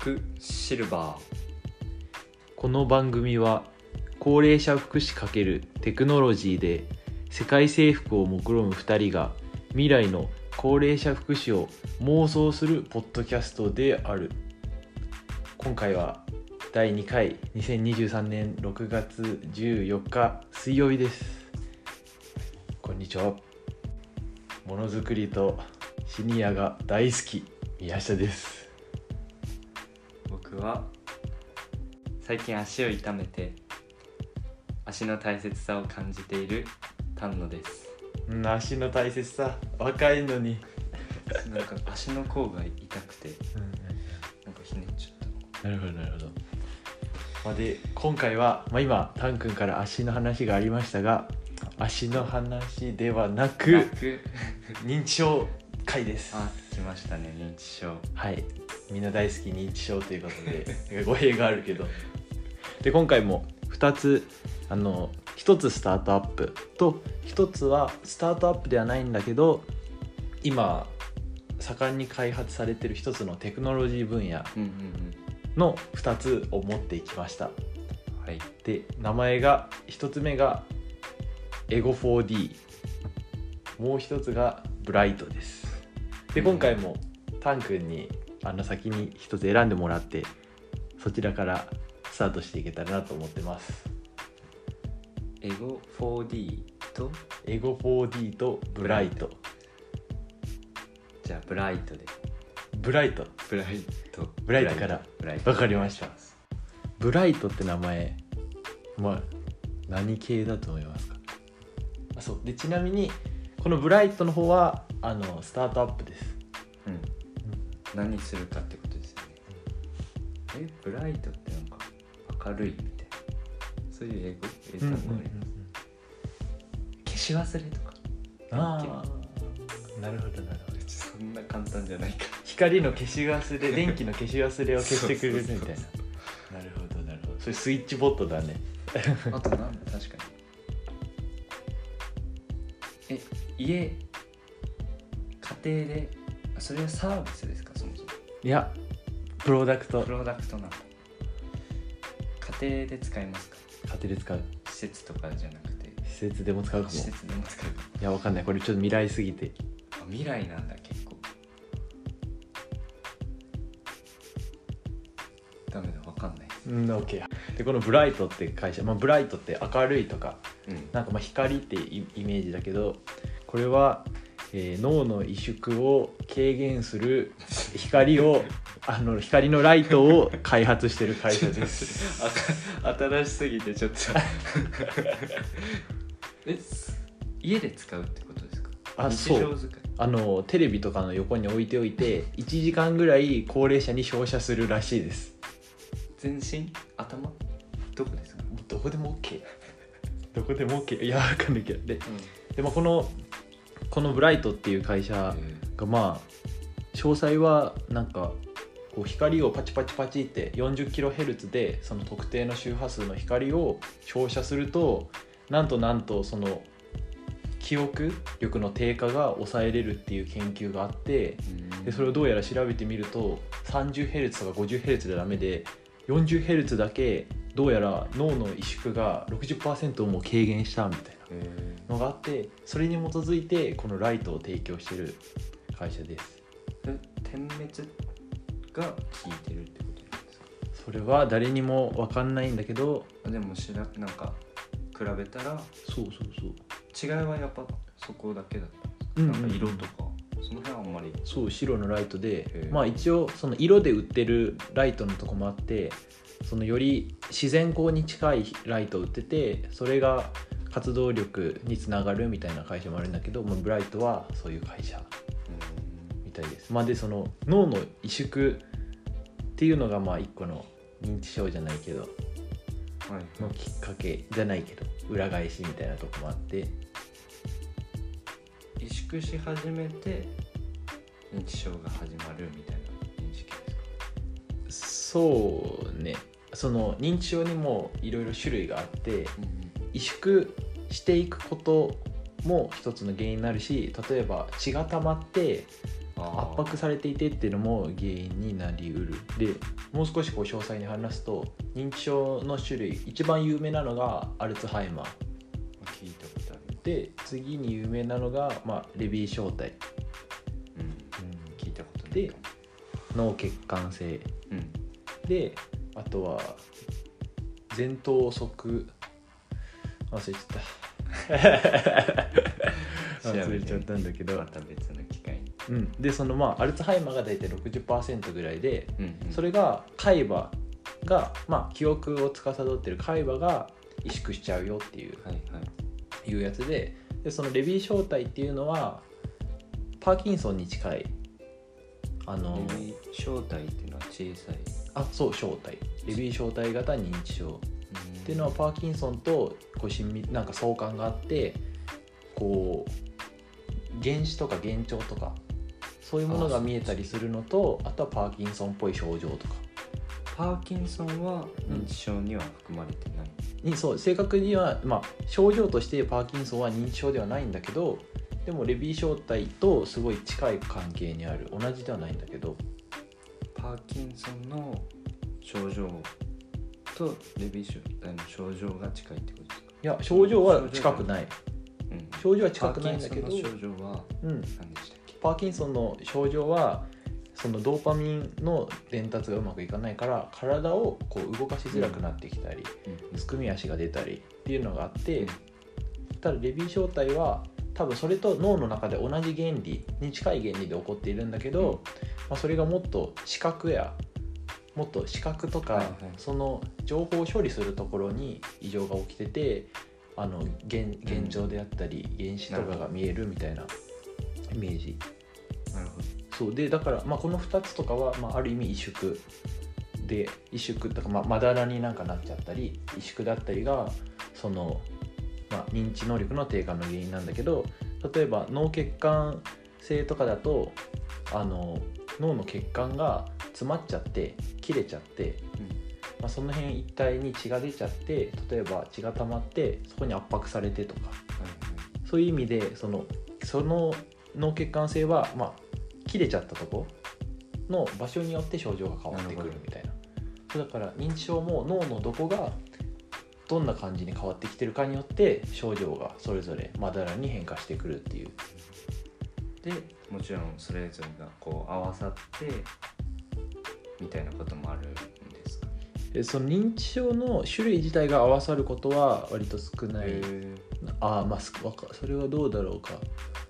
クシルバー。この番組は高齢者福祉×テクノロジーで世界征服を目論む2人が未来の高齢者福祉を妄想するポッドキャストである。今回は第2回2023年6月14日水曜日です。こんにちは。ものづくりとシニアが大好き宮下です。僕は最近足を痛めて足の大切さを感じている丹野です。うん足の大切さ若いのに、なんか足の甲が痛くてなんかひねっちゃっなるほどなるほど、まあ、で今回は、まあ、今タン君から足の話がありましたが足の話ではなたく。楽認知症回です。あ来ましたね認知症。はいみんな大好き認知症ということで 語弊があるけど。で今回も2つあの1つスタートアップと1つはスタートアップではないんだけど今盛んに開発されてる1つのテクノロジー分野の2つを持っていきました。うんはい。で名前が1つ目がエゴ 4D もう1つがブライトです。で今回もタン君にあの先に1つ選んでもらってそちらからスタートしていけたらなと思ってます。エゴ 4D と？エゴ 4D とブライト。じゃあブライトで。ブライト。ブライト。ブライトからブライト。わかりました。ブライトって名前まあ何系だと思いますか？あそう。でちなみにこのブライトの方はあのスタートアップです。うん何するかってことですよね。えブライトってなんか明るいみたいな。そういう英語英単語あります。消し忘れとか。ああなるほどなるほど。そんな簡単じゃないか。光の消し忘れ 電気の消し忘れを消してくれるみたいな。なるほどなるほど。それスイッチボットだね。あとなんだ確かに。え家家庭であそれはサービスですいやプロダクト。プロダクトなんだ。家庭で使いますか？家庭で使う。施設とかじゃなくて。施設でも使うかも。い施設でも使うかやわかんない。これちょっと未来すぎて。あ未来なんだ結構。ダメだわかんない。うん OK でこのブライトって会社、まあ、ブライトって明るいとかうん。なんかまあ光ってイイメージだけどこれは、えー脳の萎縮を軽減する光をあの光のライトを開発してる会社です。あ新しすぎてちょっと。えす家で使うってことですか？日あそう。あのテレビとかの横に置いておいて1時間ぐらい高齢者に照射するらしいです。全身？頭？どこですか、どこでも OK どこでも OK いやわかんないけど。ででもこのこのブライトっていう会社がまあ詳細はなんかこう光をパチパチパチって 40kHz でその特定の周波数の光を照射するとなんとなんとその記憶力の低下が抑えれるっていう研究があってでそれをどうやら調べてみると 30Hz とか 50Hz でダメで 40Hz だけどうやら脳の萎縮が60%も軽減したみたいえなのがあってそれに基づいてこのライトを提供してる会社です。ー、点滅が効いてるってことなんですか？それは誰にも分かんないんだけどあでもしらなんか比べたらそうそうそう。違いはやっぱそこだけだったうんなんか色とか、その辺はあんまり。そう白のライトへでーまあ一応その色で売ってるライトのとこもあってそのより自然光に近いライトを売っててそれが活動力につながるみたいな会社もあるんだけど、まあ、ブライトはそういう会社みたいです。まあ、でその脳の萎縮っていうのがまあ一個の認知症じゃないけどはいのきっかけじゃないけど裏返しみたいなとこもあって。萎縮し始めて認知症が始まるみたいな認識ですか？そうね。その認知症にもいろいろ種類があって萎縮していくことも一つの原因になるし例えば血が溜まってあ圧迫されていてっていうのも原因になりうる。でもう少しこう詳細に話すと認知症の種類一番有名なのがアルツハイマー。聞いたことあるで次に有名なのが、まあ、レビー小体。うん。聞いたことで脳血管性。うん。であとは前頭側忘れちゃった。忘れちゃったんだけど。ま、た別の機会に。うん、でそのまあアルツハイマーが大体60%ぐらいでうんうん。それが海馬が、まあ、記憶を司ってる海馬が萎縮しちゃうよっていうはいはい。いうやつででそのレビー小体っていうのはパーキンソンに近いあのレビー正体っていうのは小さい。あそう小体レビー小体型認知症っていうのはパーキンソンとこうなんか相関があってこう原子とか幻聴とかそういうものが見えたりするのとあとはパーキンソンっぽい症状とか。パーキンソンは認知症には含まれてない、にそう正確には、まあ、症状としてパーキンソンは認知症ではないんだけどでもレビー小体とすごい近い関係にある。同じではないんだけど。パーキンソンの症状とレビー症症状が近いってことですか、いや症状は近くない。うん、症状は近くないんだけど。パーキンソンの症状はうん、何でしたっけ？パーキンソンの症状はそのドーパミンの伝達がうまくいかないから体をこう動かしづらくなってきたり、すくみ足が出たりっていうのがあって、うん。ただレビー小体は多分それと脳の中で同じ原理に近い原理で起こっているんだけど、うん。まあ、それがもっと視覚やもっと視覚とか、はいはい。その情報を処理するところに異常が起きててあの現現状であったり原子とかが見えるみたいなイメージ。なるほど。そう。でだから、まあ、この2つとかは、まあ、ある意味萎縮で萎縮とか、まあ、まだらになんかなっちゃったり萎縮だったりがその、まあ、認知能力の低下の原因なんだけど例えば脳血管性とかだとあの脳の血管が詰まっちゃって切れちゃって、まあ、その辺一帯に血が出ちゃって例えば血が溜まってそこに圧迫されてとか。はいはいそういう意味でそのその脳血管性は、まあ、切れちゃったとこの場所によって症状が変わってくるみたいな。だから認知症も脳のどこがどんな感じに変わってきてるかによって症状がそれぞれまだらに変化してくるっていう。でもちろんそれぞれがこう合わさってみたいなこともあるんですか？でその認知症の種類自体が合わさることは割と少ない。ああまあそれはどうだろうか、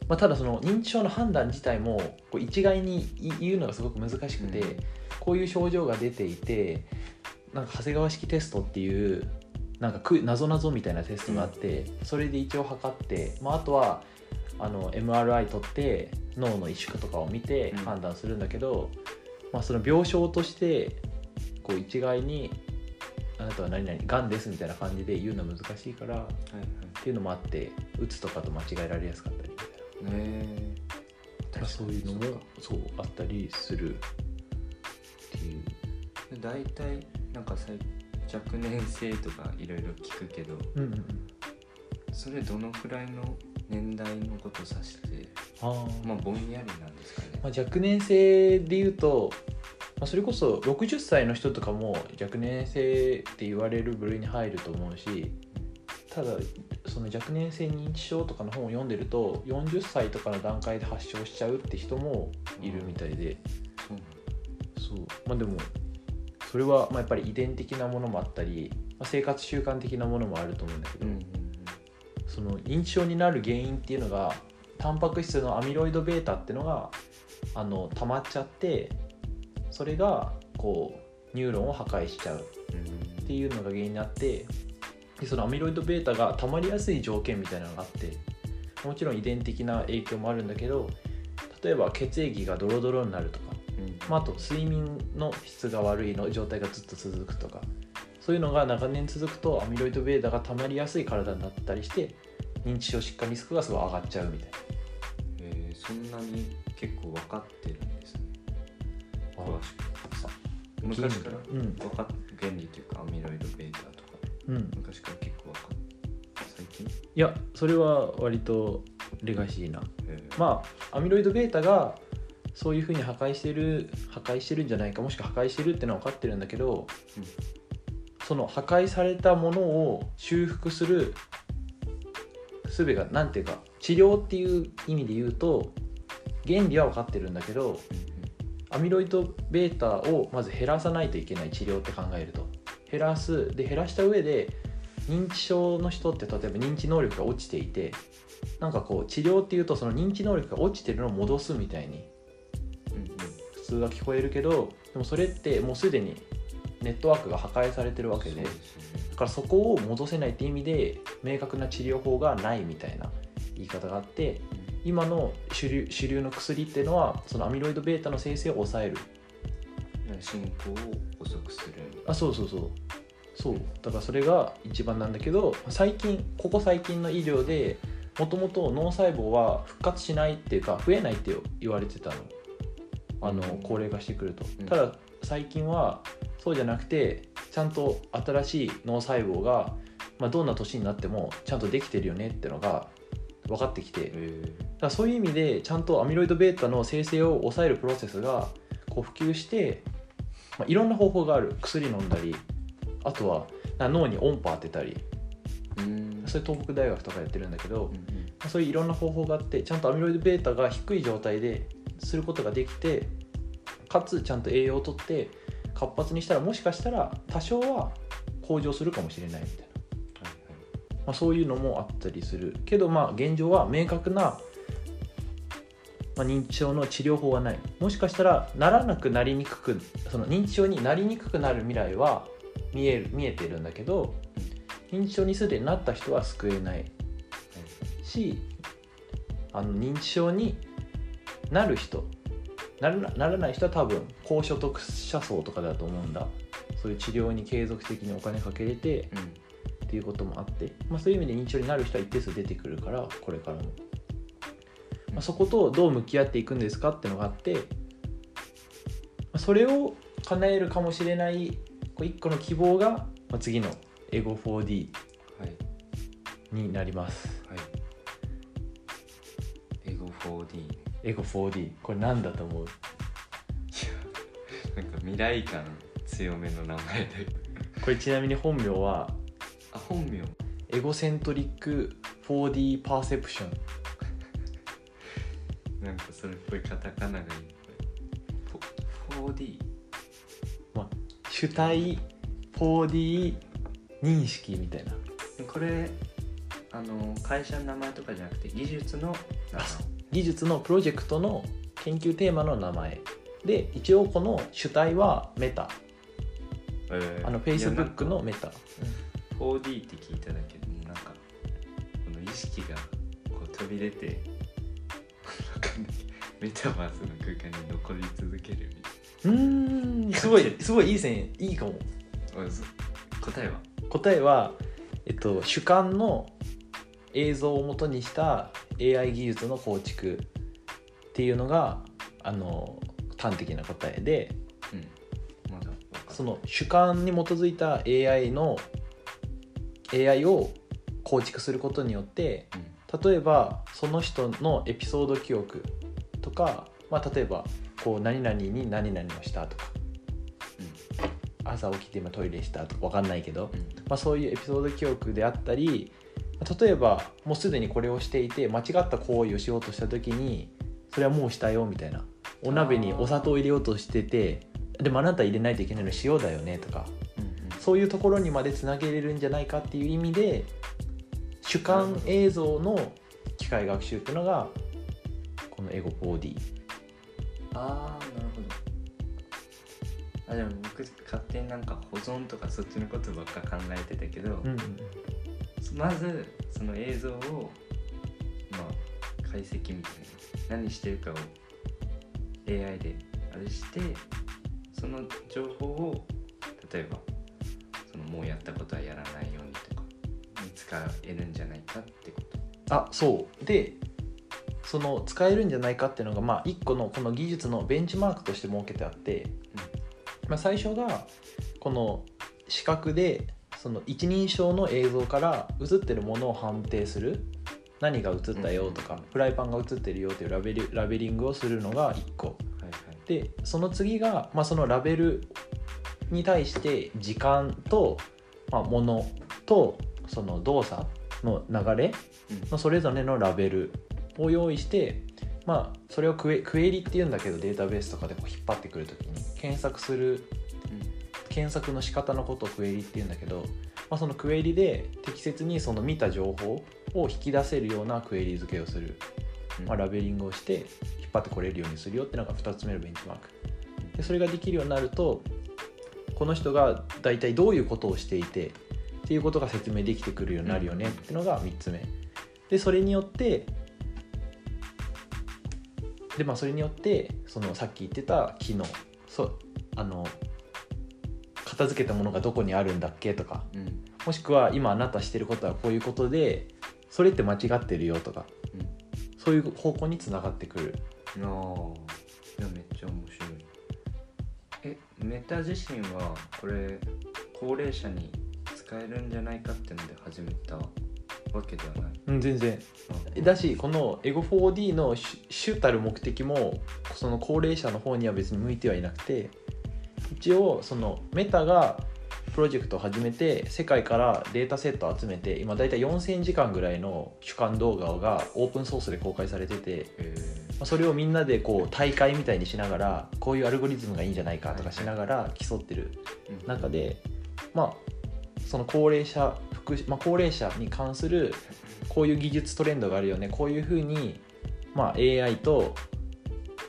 まあ、ただその認知症の判断自体もこう一概にい言うのがすごく難しくて、うん。こういう症状が出ていてなんか長谷川式テストっていうなんかく謎々みたいなテストがあって、それで一応測って、まあ、あとはあの MRI 取って脳の萎縮とかを見てうん。判断するんだけど、まあ、その病床としてこう一概にあなたは何々がんですみたいな感じで言うのは難しいからはいはい。っていうのもあってうつとかと間違えられやすかったりみたいなねまあそういうのもそうあったりするっていう。え大体なんかさ若年性とかいろいろ聞くけどうんうんうん。それどのくらいの年代のことを指してあー。まあぼんやりなんですかね。まあ、若年性で言うと、まあ、それこそ60歳の人とかも若年性って言われる部類に入ると思うしただその若年性認知症とかの本を読んでると40歳とかの段階で発症しちゃうって人もいるみたいで、そうなんだ。そう。まあでもそれはまあやっぱり遺伝的なものもあったり、まあ、生活習慣的なものもあると思うんだけど、うんうん。その認知症になる原因っていうのがタンパク質のアミロイド β っていうのがあの溜まっちゃってそれがこうニューロンを破壊しちゃうっうんていうのが原因になってでそのアミロイド β が溜まりやすい条件みたいなのがあってもちろん遺伝的な影響もあるんだけど例えば血液がドロドロになるとかうんまあ、あと睡眠の質が悪いの状態がずっと続くとかそういうのが長年続くとアミロイド β が溜まりやすい体になったりして 認知症疾患リスクがすごい上がっちゃうみたいえーそんなに結構分かってるんですね。な詳しく。昔から。うん。分かっ原理というかアミロイド β とか。うん。昔から結構分かっ最近？いやそれは割とレガシーな。えー。まあアミロイド β がそういうふうに破壊してる破壊してるんじゃないかもしくは破壊してるってのは分かってるんだけど、うん。その破壊されたものを修復する術が何ていうか治療っていう意味で言うと原理は分かってるんだけどアミロイド β をまず減らさないといけない治療って考えると。減らすで減らした上で認知症の人って例えば認知能力が落ちていてなんかこう治療っていうとその認知能力が落ちてるのを戻すみたいに普通は聞こえるけどでもそれってもうすでにネットワークが破壊されてるわけでからそこを戻せないって意味で明確な治療法がないみたいな言い方があって今の主流主流の薬っていうのはそのアミロイド β の生成を抑える。うん進行を遅くする。あそうそうそう。そう。だからそれが一番なんだけど最近ここ最近の医療でもともと脳細胞は復活しないっていうか増えないって言われてたの。あのうん。高齢化してくると、うん。ただ最近はそうじゃなくてちゃんと新しい脳細胞が、まあ、どんな年になってもちゃんとできてるよねってのが分かってきて。だそういう意味でちゃんとアミロイド β の生成を抑えるプロセスがこう普及して、まあ、いろんな方法がある。薬飲んだりあとはな脳に音波当てたり。うん。それ東北大学とかやってるんだけど、うんうん。そういういろんな方法があってちゃんとアミロイド β が低い状態ですることができてかつちゃんと栄養をとって活発にしたらもしかしたら多少は向上するかもしれないみたいな、はいまあ、そういうのもあったりするけどまあ現状は明確な、まあ、認知症の治療法はない。もしかしたらならなくなりにくくその認知症になりにくくなる未来は見える見えてるんだけど認知症にすでになった人は救えない。しあの認知症になる人ならなならない人は多分高所得者層とかだと思うんだ。そういう治療に継続的にお金かけれてうん。っていうこともあって、まあ、そういう意味で認知症になる人は一定数出てくるからこれからも、まあ、そことどう向き合っていくんですかっていうのがあって、まあ、それを叶えるかもしれない一個の希望が、まあ、次のエゴ 4D はい。になります。はい。エゴ 4D エゴ 4D これ何だと思う？なんか未来感強めの名前で。これちなみに本名は？あ本名。エゴセントリック 4D パーセプション。なんかそれっぽいカタカナがいい。フォ 4D 主体 4D 認識みたいな。これあの会社の名前とかじゃなくて技術の名前技術のプロジェクトの研究テーマの名前。で一応この主体はメタ。えーあのいやなん Facebook かのメタ 4D って聞いただけでもなんかこの意識がこう飛び出て メタバースの空間に残り続けるみたいうーん。すごいすごいいい線いいかも。答えは？答えは、えっと、主観の映像を元にした AI 技術の構築っていうのがあの端的な答えでうん。まその主観に基づいた AI の AI を構築することによって例えばその人のエピソード記憶とか、まあ、例えばこう何々に何々をしたとか朝起きて今トイレしたとか分かんないけど、うんうん。まあ、そういうエピソード記憶であったり例えばもうすでにこれをしていて間違った行為をしようとした時にそれはもうしたよみたいな。お鍋にお砂糖を入れようとしててでもあなた入れないといけないの塩だよねとか。うんそういうところにまでつなげれるんじゃないかっていう意味で主観映像の機械学習っていうのがこのエゴ 4D ああなるほど。あでも僕勝手になんか保存とかそっちのことばっか考えてたけど、うんまずその映像をまあ解析みたいな。何してるかを AI であれしてその情報を例えばそのもうやったことはやらないようにとかに使えるんじゃないかってこと。あそう。でその使えるんじゃないかっていうのがまあ一個のこの技術のベンチマークとして設けてあって、まあ、最初がこの視覚でその一人称の映像から映ってるものを判定する。何が映ったよとか、うんフライパンが映ってるよというラベリラベリングをするのが1個。でその次が、まあ、そのラベルに対して時間と、まあ、ものとその動作の流れのそれぞれのラベルを用意して、まあ、それをクエクエリっていうんだけどデータベースとかでこう引っ張ってくるときに検索する検索の仕方のことをクエリっていうんだけど、まあ、そのクエリで適切にその見た情報を引き出せるようなクエリ付けをする、まあ、ラベリングをして引っ張ってこれるようにするよっていうのが2つ目のベンチマーク。でそれができるようになるとこの人が大体どういうことをしていてっていうことが説明できてくるようになるよねっていうのが3つ目。でそれによってでまあそれによってそのさっき言ってた機能そうあの片付けたものがどこにあるんだっけとかうん。もしくは今あなたしてることはこういうことでそれって間違ってるよとかそういう方向につながってくる。うんああいやめっちゃ面白い。えメタ自身はこれ高齢者に使えるんじゃないかってので始めたわけではない？うん全然。あだしこのエゴ 4D の主主たる目的もその高齢者の方には別に向いてはいなくて一応そのメタがプロジェクトを始めて世界からデータセットを集めて今大体4000時間ぐらいの主観動画がオープンソースで公開されててそれをみんなでこう大会みたいにしながらこういうアルゴリズムがいいんじゃないかとかしながら競ってる中でまあその高齢者福祉、まあ、高齢者に関するこういう技術トレンドがあるよねこういうふうに、まあ、AI と、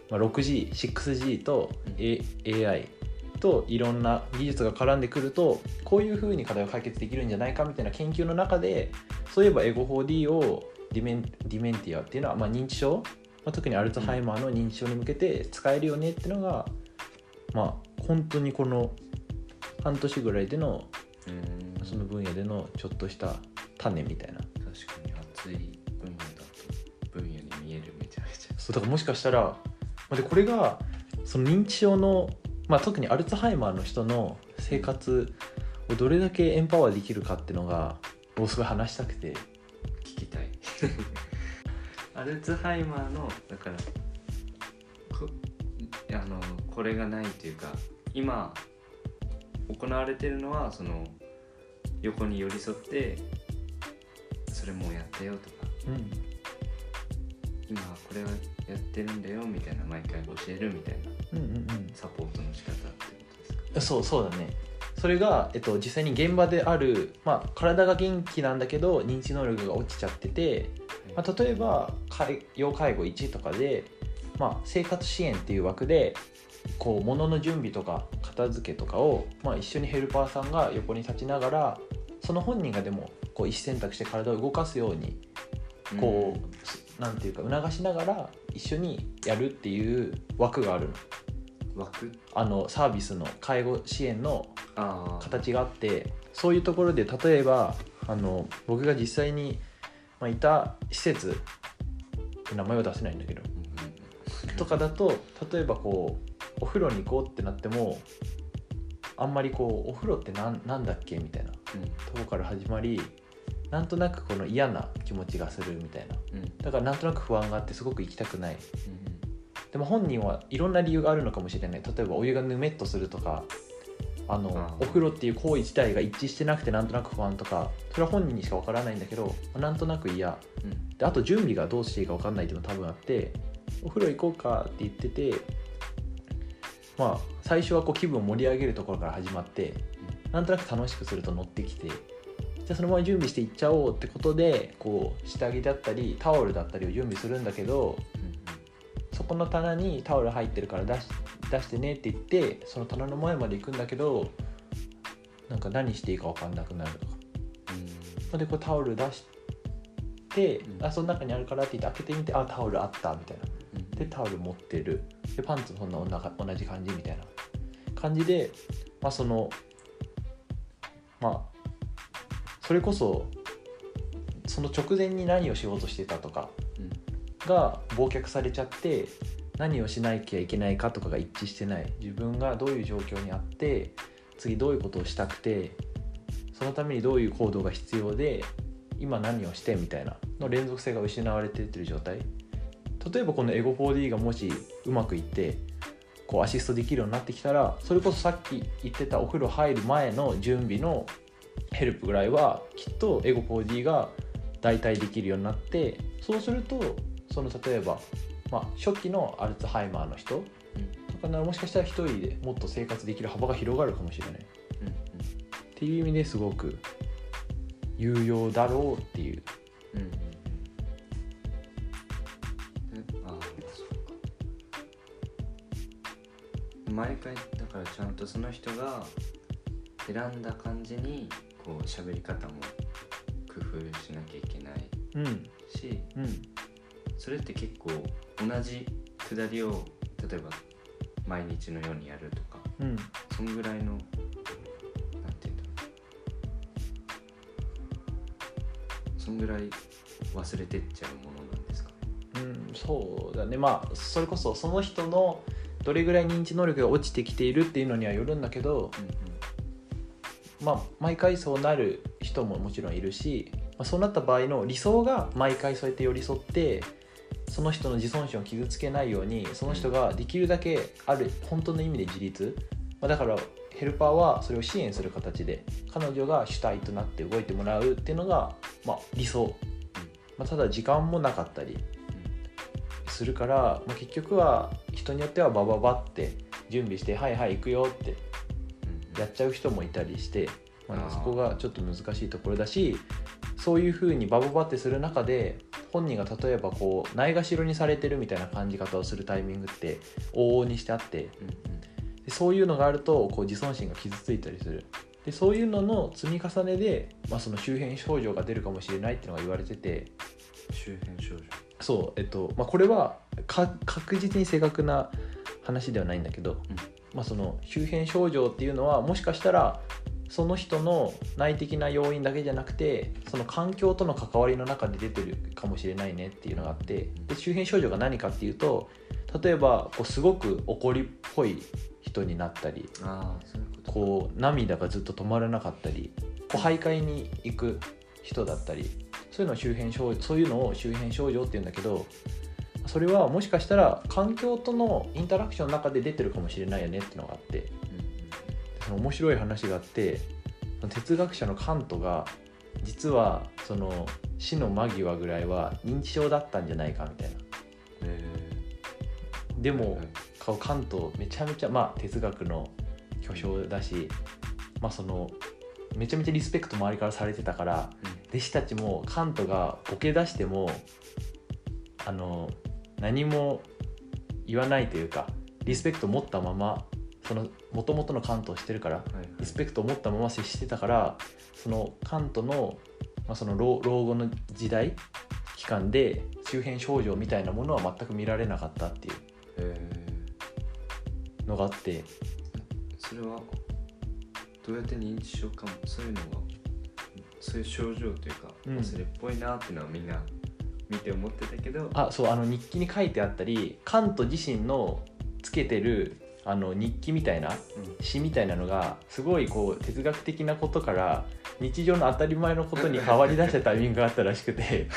ま、6G6G と、A、AI といろんな技術が絡んでくるとこういうふうに課題を解決できるんじゃないかみたいな研究の中でそういえばエゴ 4D をディメンディメンティアっていうのは、まあ、認知症、まあ、特にアルツハイマーの認知症に向けて使えるよねっていうのがまあ本当にこの半年ぐらいでのうん。その分野でのちょっとした種みたいな。確かに熱い分野だと分野に見えるめちゃめちゃ。そうだからもしかしたらまあでこれがその認知症の、まあ、特にアルツハイマーの人の生活をどれだけエンパワーできるかっていうのが僕すごい話したくて聞きたい。アルツハイマーのだからこあのこれがないというか今行われてるのはその横に寄り添ってそれもうやったよとか。うん。今はこれをやってるんだよみたいな毎回教えるみたいな。うんうんうん。サポートの仕方ってことですか？そうそうだね。それが、えっと、実際に現場である、まあ、体が元気なんだけど認知能力が落ちちゃってて、まあ、例えば介要介護1とかで、まあ、生活支援っていう枠でこう物の準備とか片付けとかを、まあ、一緒にヘルパーさんが横に立ちながらその本人がでもこう意思選択して体を動かすようにこう、なんていうか促しながら一緒にやるっていう枠があるの。うん枠？あのサービスの介護支援の形があってそういうところで例えばあの僕が実際に、まあ、いた施設名前は出せないんだけどとかだと例えばこうお風呂に行こうってなってもあんまりこうお風呂ってなんなんだっけみたいなとうん。ころから始まりなんとなくこの嫌な気持ちがするみたいな。うん。うんだからなんとなく不安があってすごく行きたくない。うんでも本人はいろんな理由があるのかもしれない。例えばお湯がぬめっとするとかあのお風呂っていう行為自体が一致してなくてなんとなく不安とかそれは本人にしかわからないんだけどなんとなく嫌。うん。であと準備がどうしていいかわかんないっていうのも多分あってお風呂行こうかって言っててまあ最初はこう気分を盛り上げるところから始まってなんとなく楽しくすると乗ってきてじゃあそのまま準備していっちゃおうってことでこう下着だったりタオルだったりを準備するんだけどそこの棚にタオル入ってるから出し出してねって言ってその棚の前まで行くんだけどなんか何していいか分かんなくなるとか。それでこうタオル出して、うん。あその中にあるからって言って開けてみてあタオルあったみたいな。うん。でタオル持ってる。でパンツもそんなおな同じ感じみたいな感じでまあそのまあそれこそその直前に何をしようとしてたとかうん。が忘却されちゃって何をしなきゃいけないかとかが一致してない。自分がどういう状況にあって次どういうことをしたくてそのためにどういう行動が必要で今何をしてみたいなの連続性が失われてってる状態。例えばこのエゴ 4D がもしうまくいってこうアシストできるようになってきたらそれこそさっき言ってたお風呂入る前の準備のヘルプぐらいはきっとエゴ 4D が代替できるようになってそうするとその例えば、まあ、初期のアルツハイマーの人とかならもしかしたら一人でもっと生活できる幅が広がるかもしれない。うんうんっていう意味ですごく有用だろうっていう。うんうんああそうか毎回だからちゃん。とその人が選んだ感じにこう喋り方も工夫しなきゃいけないうん。しうん。それって結構同じくだりを例えば毎日のようにやるとかうん。そんぐらいのなんていうんだろう。そんぐらい忘れてっちゃうものなんですか？うん、そうだね。まあそれこそその人のどれぐらい認知能力が落ちてきているっていうのにはよるんだけど、まあ、毎回そうなる人ももちろんいるし、まあ、そうなった場合の理想が毎回そうやって寄り添ってその人の自尊心を傷つけないようにその人ができるだけある本当の意味で自立、まあ、だからヘルパーはそれを支援する形で彼女が主体となって動いてもらうっていうのが、まあ、理想、まあ、ただ時間もなかったりするから、まあ、結局は人によってはバババって準備して「はいはい行くよ」ってやっちゃう人もいたりして、まあそこがちょっと難しいところだしそういうふうにバババってする中で本人が例えばこうないがしろにされてるみたいな感じ方をするタイミングって往々にしてあってうんうん。でそういうのがあるとこう自尊心が傷ついたりする。でそういうのの積み重ねで、まあ、その周辺症状が出るかもしれないっていうのが言われてて周辺症状。そうえっとまあこれはか確実に正確な話ではないんだけど、まあ、その周辺症状っていうのはもしかしたらその人の内的な要因だけじゃなくてその環境との関わりの中で出てるかもしれないねっていうのがあってで周辺症状が何かっていうと例えばこうすごく怒りっぽい人になったりこう涙がずっと止まらなかったりこう徘徊に行く人だったりそういうのを周辺症そういうのを周辺症状っていうんだけどそれはもしかしたら環境とのインタラクションの中で出てるかもしれないよねっていうのがあってその面白い話があって哲学者のカントが実はその死の間際ぐらいは認知症だったんじゃないかみたいな。えでも、はい顔カントめちゃめちゃまあ哲学の巨匠だし、まあそのめちゃめちゃリスペクト周りからされてたから弟子たちもカントがボケ出してもあの何も言わないというかリスペクトを持ったままその元々のカントをしてるからはいはい。リスペクトを持ったまま接してたからそのカントの,、まあその老老後の時代期間で周辺症状みたいなものは全く見られなかったっていう。えのがあって。それはどうやって認知症かもそういうのがそういう症状というか、うん。忘れっぽいなっていうのはみんな見て思ってたけどあそうあの日記に書いてあったりカント自身のつけてるあの日記みたいなうん。詩みたいなのがすごいこう哲学的なことから日常の当たり前のことに変わりだしたタイミングがあったらしくて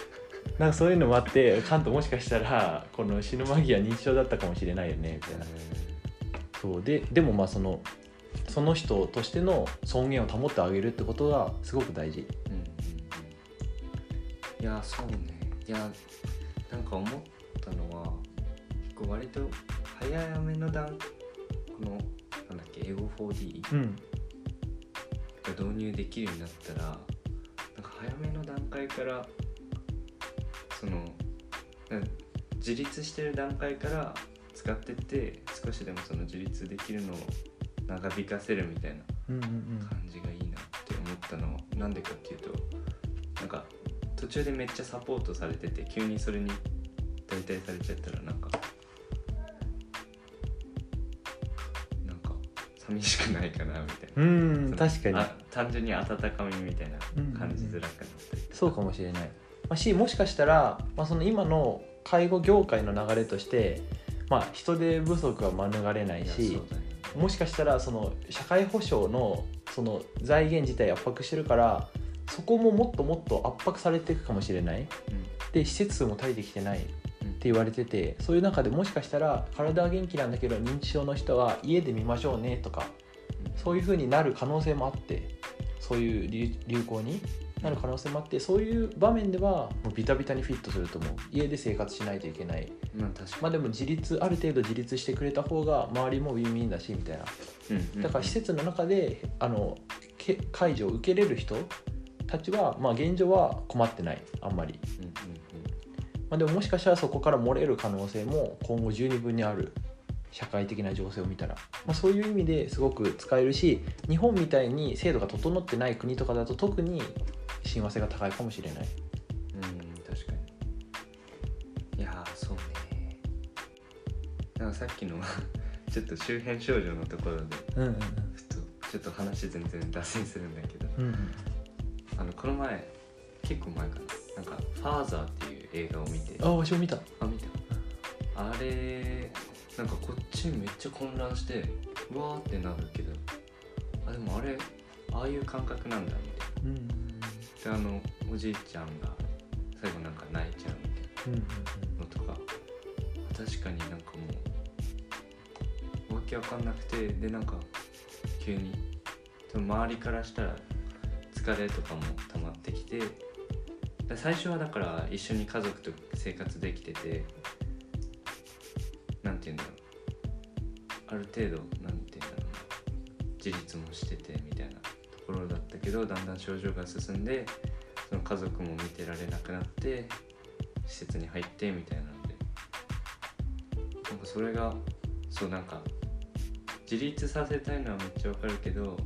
なんかそういうのもあってカントもしかしたらこの死ぬ間際認知症だったかもしれないよねみたいな。そうででもまあそのその人としての尊厳を保ってあげるってことがすごく大事。うん。いやそうねいやなんか思ったのは結構割と早めの段このなんだっけエゴ 4D うん。が導入できるようになったらなんか早めの段階からその自立してる段階から使ってって少しでもその自立できるのを長引かせるみたいな感じがいいなって思ったのはなんでかっていうとなんか途中でめっちゃサポートされてて急にそれに代替されちゃったらなんかなんか寂しくないかなみたいな。うん確かに。あ単純に温かみみたいな感じづらくなったりそうかもしれない、まあ、しもしかしたら、まあ、その今の介護業界の流れとして、まあ、人手不足は免れないしもしかしたらその社会保障のその財源自体圧迫してるからそこももっともっと圧迫されていくかもしれない。うん。で施設数も足りてきてないうん。言われててそういう中でもしかしたら体は元気なんだけど認知症の人は家で見ましょうねとかそういう風になる可能性もあってそういう流流行になる可能性もあってそういう場面ではもうビタビタにフィットすると思う。家で生活しないといけない。まあ確かまあでも自立ある程度自立してくれた方が周りもウィンウィンだしみたいな。に、うんうん。だから施設の中であのけ介助を受けれる人たちは、まあ、現状は困ってない。あんまり、うんうんまあ、でももしかしたらそこから漏れる可能性も今後十二分にある。社会的な情勢を見たら、まあ、そういう意味ですごく使えるし日本みたいに制度が整ってない国とかだと特に親和性が高いかもしれない。うん確かに。いやーそうね。なんかさっきのちょっと周辺症状のところでうんうん。ふとちょっと話全然脱線するんだけど。うんうんあのこの前結構前かな。なんか「ファーザー」っていう映画を見て。あわしも見た。あ見た。あれなんかこっちめっちゃ混乱してうわーってなるけどあでもあれああいう感覚なんだみたいうんうん。なであのおじいちゃんが最後なんか泣いちゃうみたいなのとか。確かになんかもうわけわかんなくてでなんか急に周りからしたら疲れとかも溜まってきて最初はだから一緒に家族と生活できててなんて言うんだろう。ある程度なんて言うんだろうな。自立もしててみたいなところだったけどだんだん症状が進んでその家族も見てられなくなって施設に入ってみたいなので。なんかそれがそうなんか自立させたいのはめっちゃわかるけど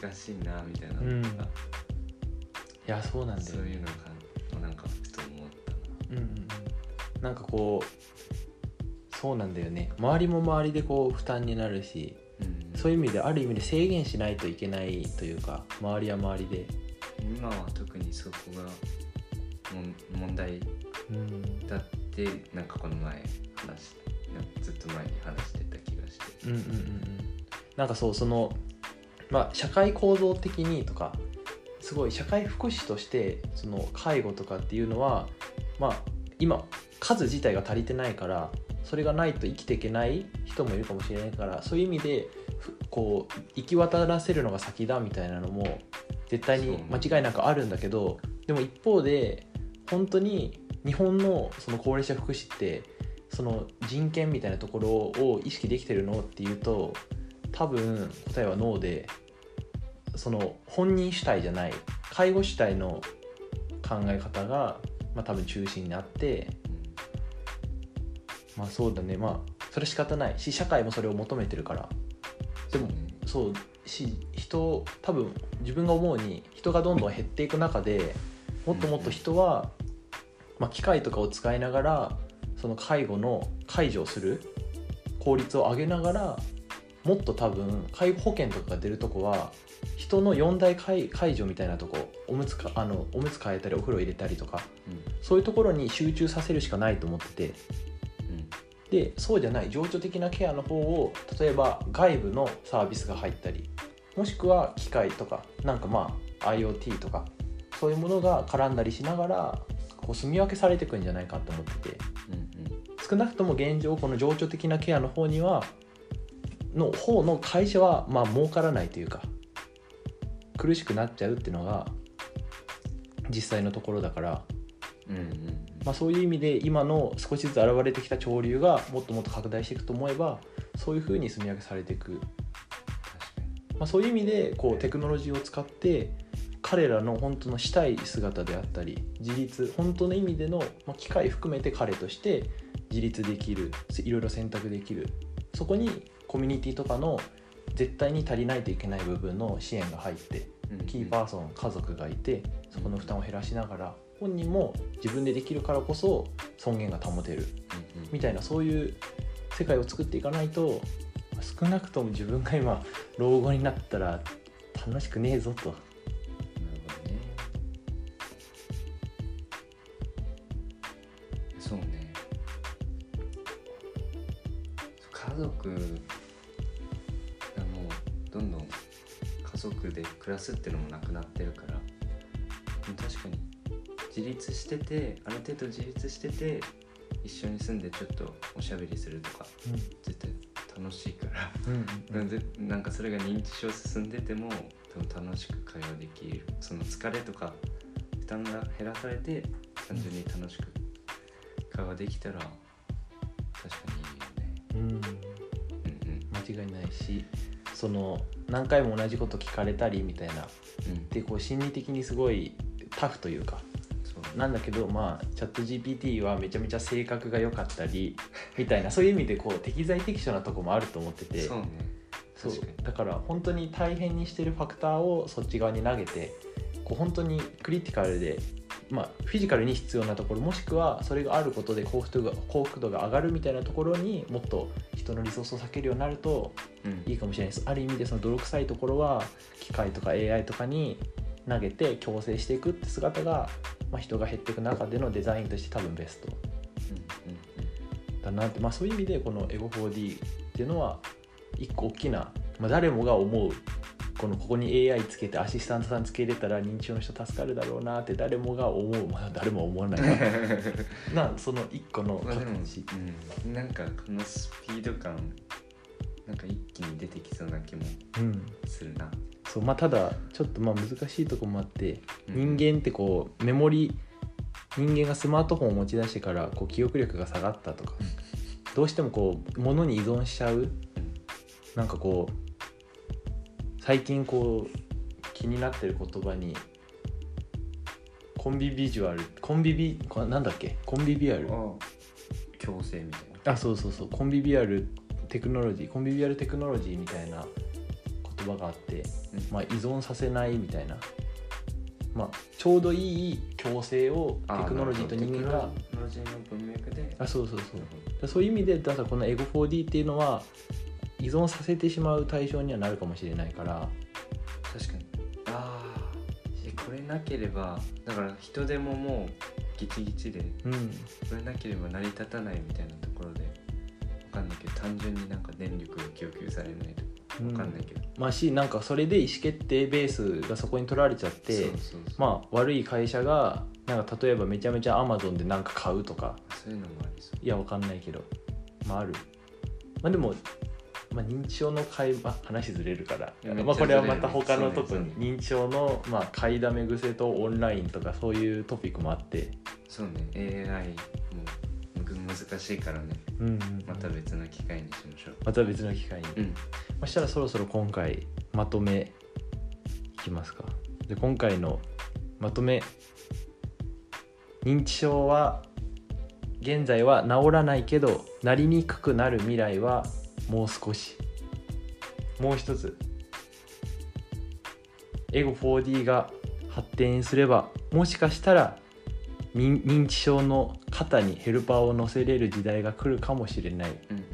難しいなみたいなのとか、いやそうなんだよそういうのがなんかふと思ったな。うんうんうん。なんかこうそうなんだよね。周りも周りでこう負担になるしうんそういう意味である意味で制限しないといけないというか周りは周りで、今は特にそこが問題うん、だってなんかこの前話ずっと前に話してた気がして。うんうんうんうん。なんかそうそのまあ社会構造的にとかすごい社会福祉としてその介護とかっていうのはまあ今数自体が足りてないからそれがないと生きていけない人もいるかもしれないからそういう意味でふこう行き渡らせるのが先だみたいなのも絶対に間違いなくあるんだけどでも一方で本当に日本のその高齢者福祉ってその人権みたいなところを意識できてるのっていうと多分答えはノーでその本人主体じゃない介護主体の考え方が、まあ、多分中心になってまあそうだね。まあそれ仕方ない。し社会もそれを求めてるから。でもそうし人多分自分が思うに人がどんどん減っていく中でもっともっと人は、まあ、機械とかを使いながらその介護の介助をする効率を上げながらもっと多分介護保険とかが出るとこは人の4大介介助みたいなとこおむつかあのおむつ替えたりお風呂入れたりとかうん。そういうところに集中させるしかないと思ってて。うん。でそうじゃない情緒的なケアの方を例えば外部のサービスが入ったりもしくは機械とかなんかまあ IoT とかそういうものが絡んだりしながらこう住み分けされていくんじゃないかと思ってて。うんうん。少なくとも現状この情緒的なケアの方にはの方の会社はまあ儲からないというか苦しくなっちゃうっていうのが実際のところだからうんうんまあ、そういう意味で今の少しずつ現れてきた潮流がもっともっと拡大していくと思えばそういうふうに住み分けされていく、確かに。まあ、そういう意味でこうテクノロジーを使って彼らの本当のしたい姿であったり自立本当の意味での、まあ、機会含めて彼として自立できるいろいろ選択できる。そこにコミュニティとかの絶対に足りないといけない部分の支援が入ってうんキーパーソン家族がいてそこの負担を減らしながら本人も自分でできるからこそ尊厳が保てるみたいなそういう世界を作っていかないと少なくとも自分が今老後になったら楽しくねえぞと。らすっていうのもなくなってるから。確かに。自自立しててある程度自立してて一緒に住んでちょっとおしゃべりするとか絶対楽しいから。うん。なんでなんかそれが認知症進んでても多分楽しく会話できる。その疲れとか負担が減らされて単純に楽しく会話できたら確かにいいよね。うん。うんうん。間違いないしその何回も同じこと聞かれたりみたいな。うん。でこう心理的にすごいタフというか。なんだけどまあチャット GPT はめちゃめちゃ性格が良かったり みたいな。そういう意味でこう適材適所なとこもあると思ってて。そうね。そう。だから本当に大変にしてるファクターをそっち側に投げてこう本当にクリティカルで、まあ、フィジカルに必要なところもしくはそれがあることで幸福度が幸福度が上がるみたいなところにもっと人のリソースを避けるようになるとうん。いいかもしれないです。ある意味でその泥臭いところは機械とか AI とかに投げて強制していくって姿が、まあ、人が減っていく中でのデザインとして多分ベスト。うんだなって、まあ、そういう意味でこのエゴ 4D っていうのは一個大きな、まあ、誰もが思うこのここに AI つけてアシスタントさんつけれたら認知症の人助かるだろうなって誰もが思う。まあ誰も思わない。なその一個のまあうん、なんかこのスピード感なんか一気に出てきそうな気もうん。するな、そうまあ、ただちょっとまあ難しいとこもあってうん。人間ってこうメモリ人間がスマートフォンを持ち出してからこう記憶力が下がったとかどうしてもこう物に依存しちゃう。なんかこう最近こう気になってる言葉にコンビビジュアルコンビビこなんだっけ？コンビビアル？あ強制みたいな。あそうそうそう。コンビビアルテクノロジーコンビビアルテクノロジーみたいな言葉があって、うん。まあ、依存させないみたいな、まあ、ちょうどいい共生をテクノロジーと人間がテクノロジーの文脈で。あそうそうそう。そういう意味でだからこのエゴ 4D っていうのは依存させてしまう対象にはなるかもしれないから。確かに。ああこれなければだから人でももうギチギチでうん。これなければ成り立たないみたいなところでわかんないけど単純になんか電力が供給されないとかわかんないけど、まあしなんかそれで意思決定ベースがそこに取られちゃってそうそうそう。まあ悪い会社がなんか例えばめちゃめちゃアマゾンでなんか買うとか。そういうのもありそう。いやわかんないけど。まあある。まあでも、まあ、認知症の会話話ずれるから。まあ、これはまた他のとこに認知症の、まあ、買いだめ癖とオンラインとかそういうトピックもあって、そうね AI もむ難しいからね。うんうんまた別の機会にしましょう。また別の機会に、うん。まあ、したらそろそろ今回まとめいきますか。で今回のまとめ認知症は現在は治らないけどなりにくくなる未来はもう少し。もう一つ。エゴ 4D が発展すればもしかしたら認認知症の肩にヘルパーを乗せれる時代が来るかもしれない、うんうん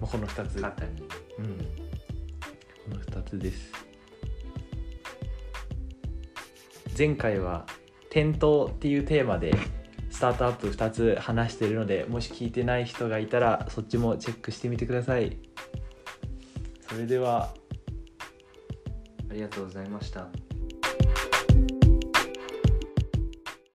まあ、この2つ。うん肩に。うん、この2つです。前回は「転倒」っていうテーマでスタートアップ2つ話してるのでもし聞いてない人がいたらそっちもチェックしてみてください。それではありがとうございました。